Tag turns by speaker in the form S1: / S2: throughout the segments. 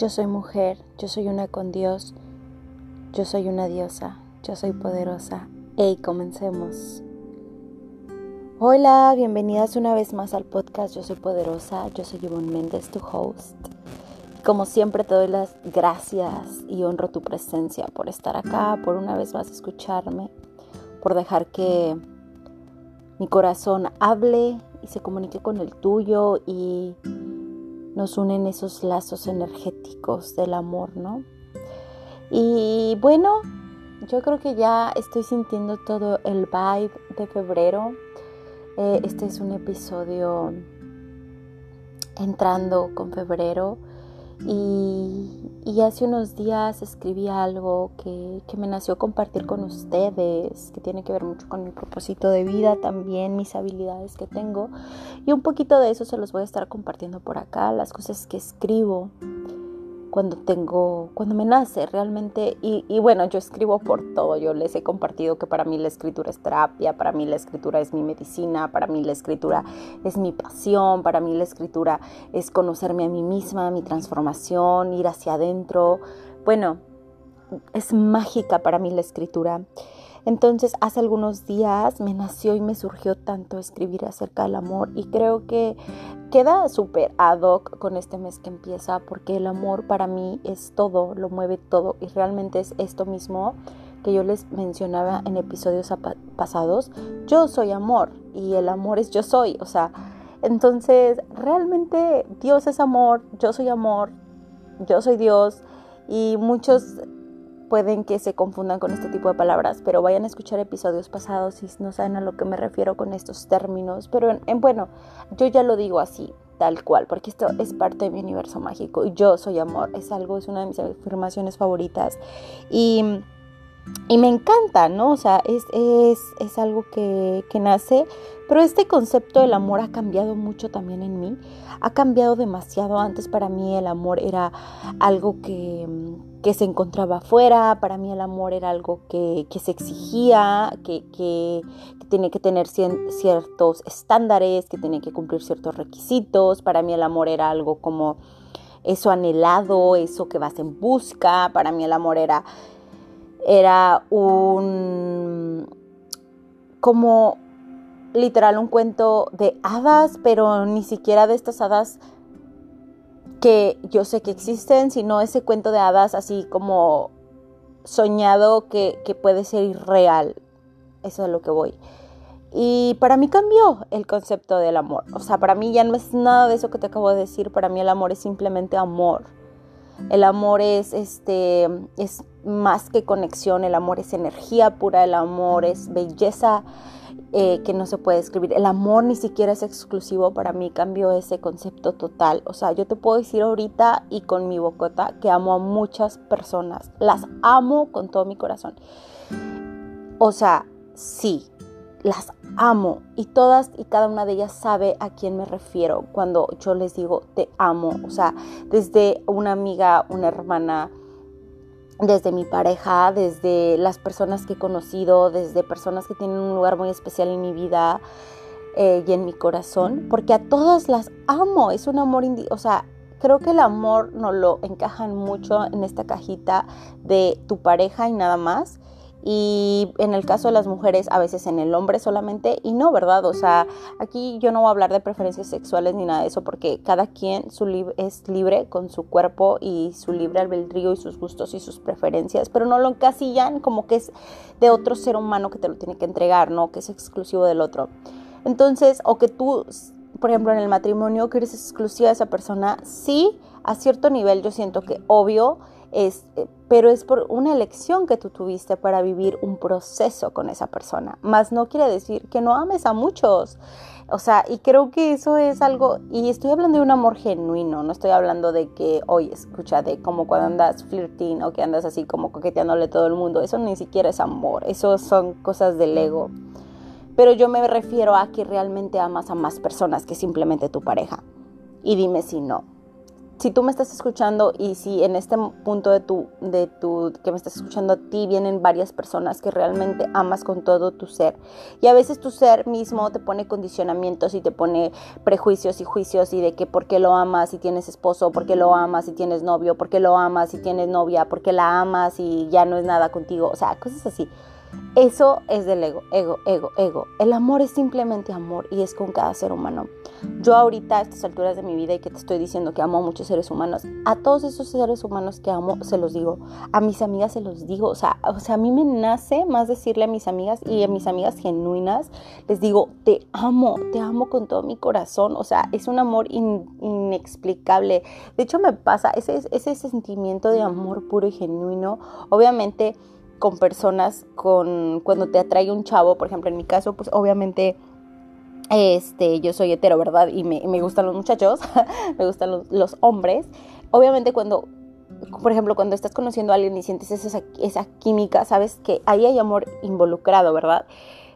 S1: Yo soy mujer, yo soy una con Dios, yo soy una diosa, yo soy poderosa. Hey, comencemos. Hola, bienvenidas una vez más al podcast Yo soy poderosa, yo soy Yvonne Méndez, tu host. Como siempre te doy las gracias y honro tu presencia por estar acá, por una vez más escucharme, por dejar que mi corazón hable y se comunique con el tuyo y nos unen esos lazos energéticos del amor, ¿no? Y bueno, yo creo que ya estoy sintiendo todo el vibe de febrero. Eh, este es un episodio entrando con febrero y, hace unos días escribí algo que, que, me nació compartir con ustedes, que tiene que ver mucho con mi propósito de vida, también mis habilidades que tengo. Y un poquito de eso se los voy a estar compartiendo por acá, las cosas que escribo cuando tengo, cuando me nace realmente, y, bueno, yo escribo por todo, yo les he compartido que para mí la escritura es terapia, para mí la escritura es mi medicina, para mí la escritura es mi pasión, para mí la escritura es conocerme a mí misma, mi transformación, ir hacia adentro, bueno, es mágica para mí la escritura. Entonces, hace algunos días me nació y me surgió tanto escribir acerca del amor y creo que queda súper ad hoc con este mes que empieza porque el amor para mí es todo, lo mueve todo y realmente es esto mismo que yo les mencionaba en episodios pasados. Yo soy amor y el amor es yo soy, o sea, entonces realmente Dios es amor, yo soy amor, yo soy Dios y muchos pueden que se confundan con este tipo de palabras, pero vayan a escuchar episodios pasados si no saben a lo que me refiero con estos términos. Pero en, bueno, yo ya lo digo así, tal cual, porque esto es parte de mi universo mágico y yo soy amor, es algo, es una de mis afirmaciones favoritas. Y y me encanta, ¿no? O sea, es, es, es algo que, que, nace, pero este concepto del amor ha cambiado mucho también en mí, ha cambiado demasiado. Antes para mí el amor era algo que, que se encontraba afuera, para mí el amor era algo que, que se exigía, que, que, tiene que tener ciertos estándares, que tiene que cumplir ciertos requisitos, para mí el amor era algo como eso anhelado, eso que vas en busca, para mí el amor era era un como literal un cuento de hadas, pero ni siquiera de estas hadas que yo sé que existen, sino ese cuento de hadas así como soñado que, que puede ser irreal. Eso es lo que voy. Y para mí cambió el concepto del amor. O sea, para mí ya no es nada de eso que te acabo de decir. Para mí el amor es simplemente amor. El amor es, este, es más que conexión, el amor es energía pura, el amor es belleza eh, que no se puede escribir. El amor ni siquiera es exclusivo, para mí cambió ese concepto total. O sea, yo te puedo decir ahorita y con mi bocota que amo a muchas personas, las amo con todo mi corazón. O sea, sí, las amo y todas y cada una de ellas sabe a quién me refiero cuando yo les digo te amo. O sea, desde una amiga, una hermana, desde mi pareja, desde las personas que he conocido, desde personas que tienen un lugar muy especial en mi vida eh, y en mi corazón, porque a todas las amo. Es un amor, o sea, creo que el amor no lo encajan mucho en esta cajita de tu pareja y nada más y en el caso de las mujeres a veces en el hombre solamente y no, ¿verdad? O sea, aquí yo no voy a hablar de preferencias sexuales ni nada de eso porque cada quien es libre con su cuerpo y su libre albedrío y sus gustos y sus preferencias, pero no lo encasillan como que es de otro ser humano que te lo tiene que entregar, ¿no? Que es exclusivo del otro. Entonces, o que tú, por ejemplo, en el matrimonio, que eres exclusiva de esa persona, sí, a cierto nivel yo siento que obvio es, eh, pero es por una elección que tú tuviste para vivir un proceso con esa persona. Más no quiere decir que no ames a muchos. O sea, y creo que eso es algo, y estoy hablando de un amor genuino, no estoy hablando de que, oye, escucha, de como cuando andas flirting o que andas así como coqueteándole a todo el mundo, eso ni siquiera es amor, eso son cosas del ego. Pero yo me refiero a que realmente amas a más personas que simplemente tu pareja. Y dime si no si tú me estás escuchando y si en este punto de tu, de tu, que me estás escuchando a ti vienen varias personas que realmente amas con todo tu ser y a veces tu ser mismo te pone condicionamientos y te pone prejuicios y juicios y de que por qué lo amas si tienes esposo, por qué lo amas si tienes novio, por qué lo amas si tienes novia, por qué la amas y ya no es nada contigo, o sea, cosas así. Eso es del ego, ego, ego, ego. El amor es simplemente amor y es con cada ser humano. Yo ahorita a estas alturas de mi vida y que te estoy diciendo que amo a muchos seres humanos, a todos esos seres humanos que amo se los digo, a mis amigas se los digo, o sea, o sea, a mí me nace más decirle a mis amigas y a mis amigas genuinas, les digo, te amo, te amo con todo mi corazón, o sea, es un amor inexplicable. De hecho me pasa ese, ese sentimiento de amor puro y genuino, obviamente con personas con cuando te atrae un chavo, por ejemplo, en mi caso, pues obviamente este, yo soy hetero, ¿verdad? Y me, gustan los muchachos, me gustan los, hombres. Obviamente cuando, por ejemplo, cuando estás conociendo a alguien y sientes esa, esa química, sabes que ahí hay amor involucrado, ¿verdad?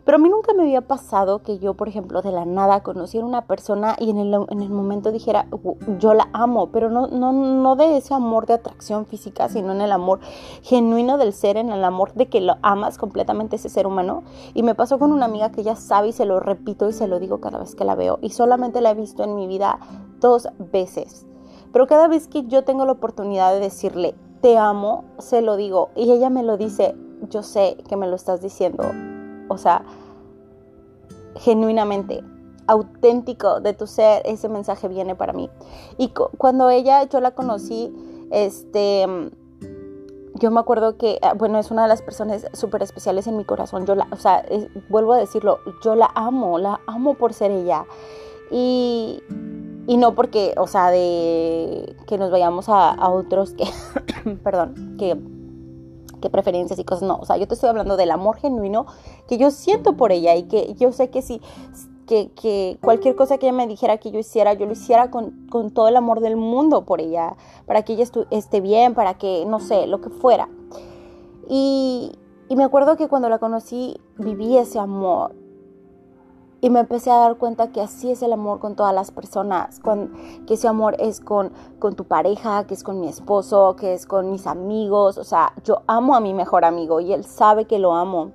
S1: Pero a mí nunca me había pasado que yo, por ejemplo, de la nada conociera una persona y en el, en el momento dijera, yo la amo, pero no, no, no de ese amor de atracción física, sino en el amor genuino del ser, en el amor de que lo amas completamente ese ser humano. Y me pasó con una amiga que ya sabe y se lo repito y se lo digo cada vez que la veo. Y solamente la he visto en mi vida dos veces. Pero cada vez que yo tengo la oportunidad de decirle, te amo, se lo digo. Y ella me lo dice, yo sé que me lo estás diciendo o sea, genuinamente, auténtico de tu ser, ese mensaje viene para mí. Y cuando ella, yo la conocí, este, yo me acuerdo que, ah, bueno, es una de las personas súper especiales en mi corazón. Yo la, o sea, vuelvo a decirlo, yo la amo, la amo por ser ella. Y, y no porque, o sea, de que nos vayamos a, a otros que, perdón, que preferencias y cosas, no, o sea, yo te estoy hablando del amor genuino que yo siento por ella y que yo sé que si, que, que cualquier cosa que ella me dijera que yo hiciera, yo lo hiciera con, con todo el amor del mundo por ella, para que ella esté bien, para que, no sé, lo que fuera. Y, y me acuerdo que cuando la conocí viví ese amor y me empecé a dar cuenta que así es el amor con todas las personas, que ese amor es con, con tu pareja, que es con mi esposo, que es con mis amigos. O sea, yo amo a mi mejor amigo y él sabe que lo amo.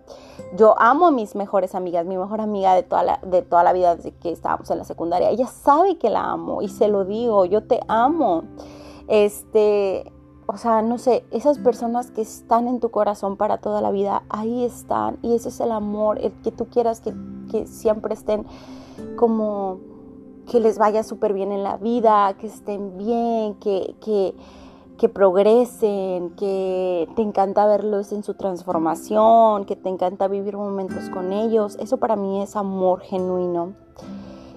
S1: Yo amo a mis mejores amigas, mi mejor amiga de toda la, de toda la vida desde que estábamos en la secundaria. Ella sabe que la amo y se lo digo, yo te amo. Este, o sea, no sé, esas personas que están en tu corazón para toda la vida, ahí están. Y ese es el amor, el que tú quieras que, siempre estén como que les vaya súper bien en la vida, que estén bien, que, que, que progresen, que te encanta verlos en su transformación, que te encanta vivir momentos con ellos. Eso para mí es amor genuino.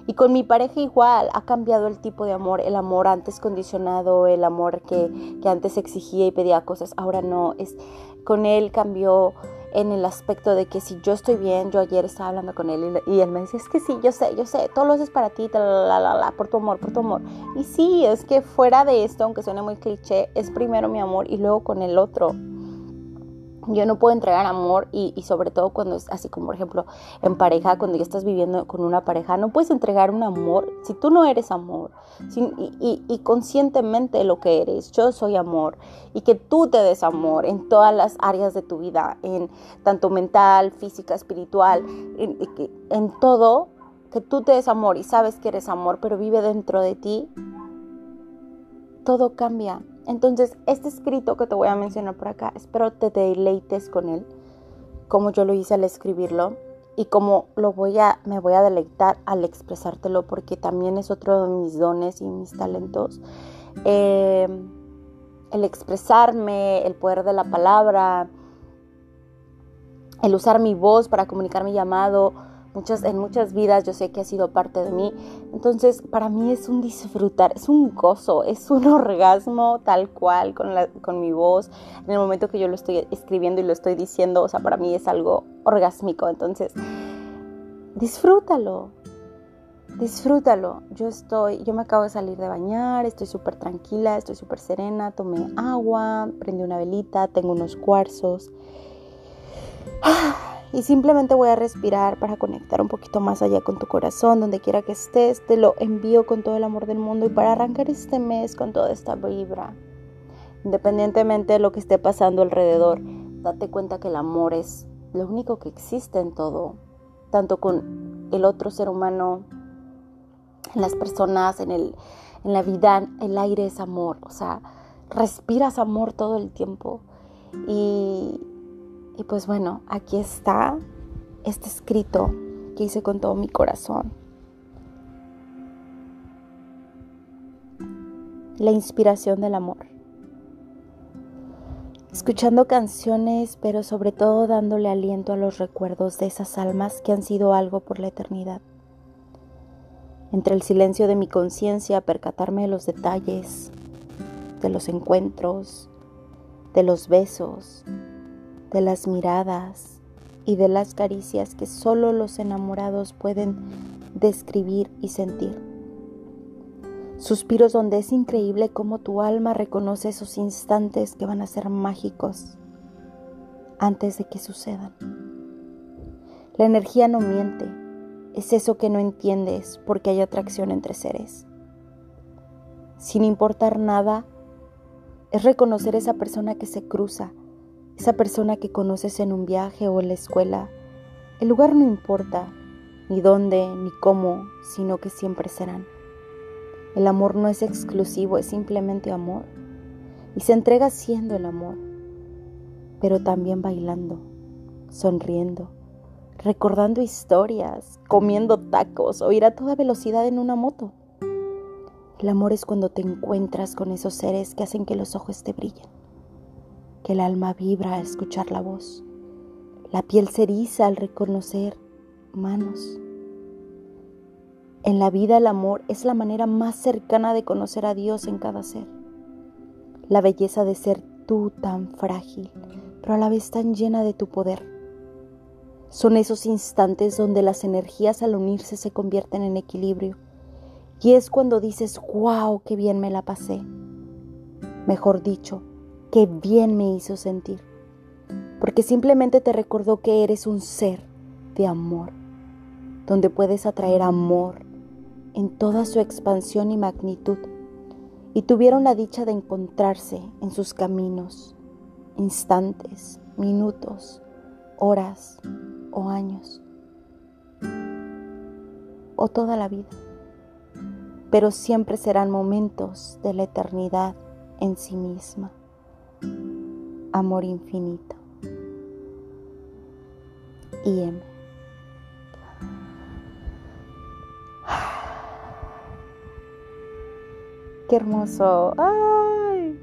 S1: Y con mi pareja igual, ha cambiado el tipo de amor, el amor antes condicionado, el amor que, antes exigía y pedía cosas, ahora no, es con él cambió en el aspecto de que si yo estoy bien, yo ayer estaba hablando con él y, él me dice, es que sí, yo sé, yo sé, todo lo haces para ti, la, la, la, por tu amor, por tu amor. Y sí, es que fuera de esto, aunque suene muy cliché, es primero mi amor y luego con el otro yo no puedo entregar amor y, sobre todo cuando es así como por ejemplo en pareja, cuando ya estás viviendo con una pareja, no puedes entregar un amor si tú no eres amor y, conscientemente lo que eres, yo soy amor y que tú te des amor en todas las áreas de tu vida, en tanto mental, física, espiritual, en todo, que tú te des amor y sabes que eres amor, pero vive dentro de ti, todo cambia entonces, este escrito que te voy a mencionar por acá, espero te deleites con él, como yo lo hice al escribirlo y como lo voy a, me voy a deleitar al expresártelo, porque también es otro de mis dones y mis talentos. Eh, el expresarme, el poder de la palabra, el usar mi voz para comunicar mi llamado, muchas, en muchas vidas yo sé que ha sido parte de mí. Entonces, para mí es un disfrutar, es un gozo, es un orgasmo tal cual con, la, con mi voz. En el momento que yo lo estoy escribiendo y lo estoy diciendo, o sea, para mí es algo orgásmico. Entonces, disfrútalo. Disfrútalo. Yo estoy, yo me acabo de salir de bañar, estoy súper tranquila, estoy súper serena, tomé agua, prendí una velita, tengo unos cuarzos. Y simplemente voy a respirar para conectar un poquito más allá con tu corazón, donde quiera que estés, te lo envío con todo el amor del mundo y para arrancar este mes con toda esta vibra, independientemente de lo que esté pasando alrededor, date cuenta que el amor es lo único que existe en todo, tanto con el otro ser humano, en las personas, en, el, en la vida, el aire es amor, o sea, respiras amor todo el tiempo. Y, y pues bueno, aquí está este escrito que hice con todo mi corazón. La inspiración del amor. Escuchando canciones, pero sobre todo dándole aliento a los recuerdos de esas almas que han sido algo por la eternidad. Entre el silencio de mi conciencia, percatarme de los detalles, de los encuentros, de los besos, de las miradas y de las caricias que solo los enamorados pueden describir y sentir. Suspiros donde es increíble cómo tu alma reconoce esos instantes que van a ser mágicos antes de que sucedan. La energía no miente, es eso que no entiendes porque hay atracción entre seres. Sin importar nada, es reconocer esa persona que se cruza esa persona que conoces en un viaje o en la escuela. El lugar no importa, ni dónde, ni cómo, sino que siempre serán. El amor no es exclusivo, es simplemente amor. Y se entrega siendo el amor, pero también bailando, sonriendo, recordando historias, comiendo tacos o ir a toda velocidad en una moto. El amor es cuando te encuentras con esos seres que hacen que los ojos te brillen que el alma vibra al escuchar la voz. La piel se eriza al reconocer manos. En la vida el amor es la manera más cercana de conocer a Dios en cada ser. La belleza de ser tú tan frágil, pero a la vez tan llena de tu poder. Son esos instantes donde las energías al unirse se convierten en equilibrio. Y es cuando dices, wow, qué bien me la pasé. Mejor dicho, qué bien me hizo sentir, porque simplemente te recordó que eres un ser de amor, donde puedes atraer amor en toda su expansión y magnitud, y tuvieron la dicha de encontrarse en sus caminos, instantes, minutos, horas o años, o toda la vida, pero siempre serán momentos de la eternidad en sí misma amor infinito. Y M. Qué hermoso. Ay.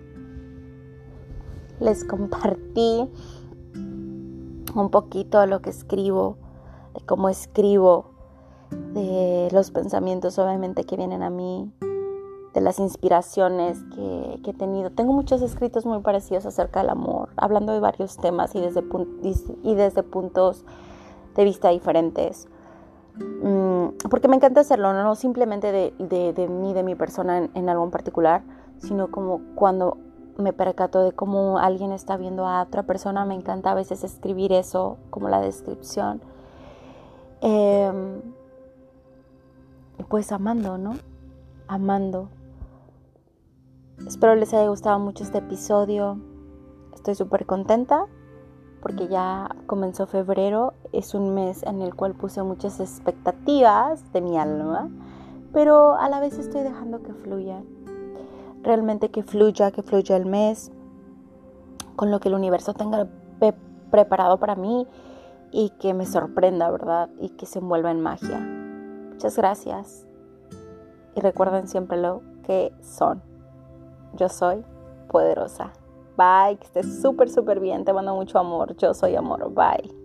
S1: Les compartí un poquito lo que escribo, de cómo escribo, de los pensamientos obviamente que vienen a mí, de las inspiraciones que, he tenido. Tengo muchos escritos muy parecidos acerca del amor, hablando de varios temas y desde, y desde puntos de vista diferentes. Mm, porque me encanta hacerlo, no, simplemente de, de, mí, de mi persona en, en, algo en particular, sino como cuando me percato de cómo alguien está viendo a otra persona, me encanta a veces escribir eso como la descripción. Eh, pues amando, ¿no? Amando Espero les haya gustado mucho este episodio. Estoy súper contenta porque ya comenzó febrero. Es un mes en el cual puse muchas expectativas de mi alma, pero a la vez estoy dejando que fluya. Realmente que fluya, que fluya el mes con lo que el universo tenga preparado para mí y que me sorprenda, ¿verdad? Y que se envuelva en magia. Muchas gracias. Y recuerden siempre lo que son. Yo soy poderosa. Bye, que estés súper, súper bien. Te mando mucho amor. Yo soy amor. Bye.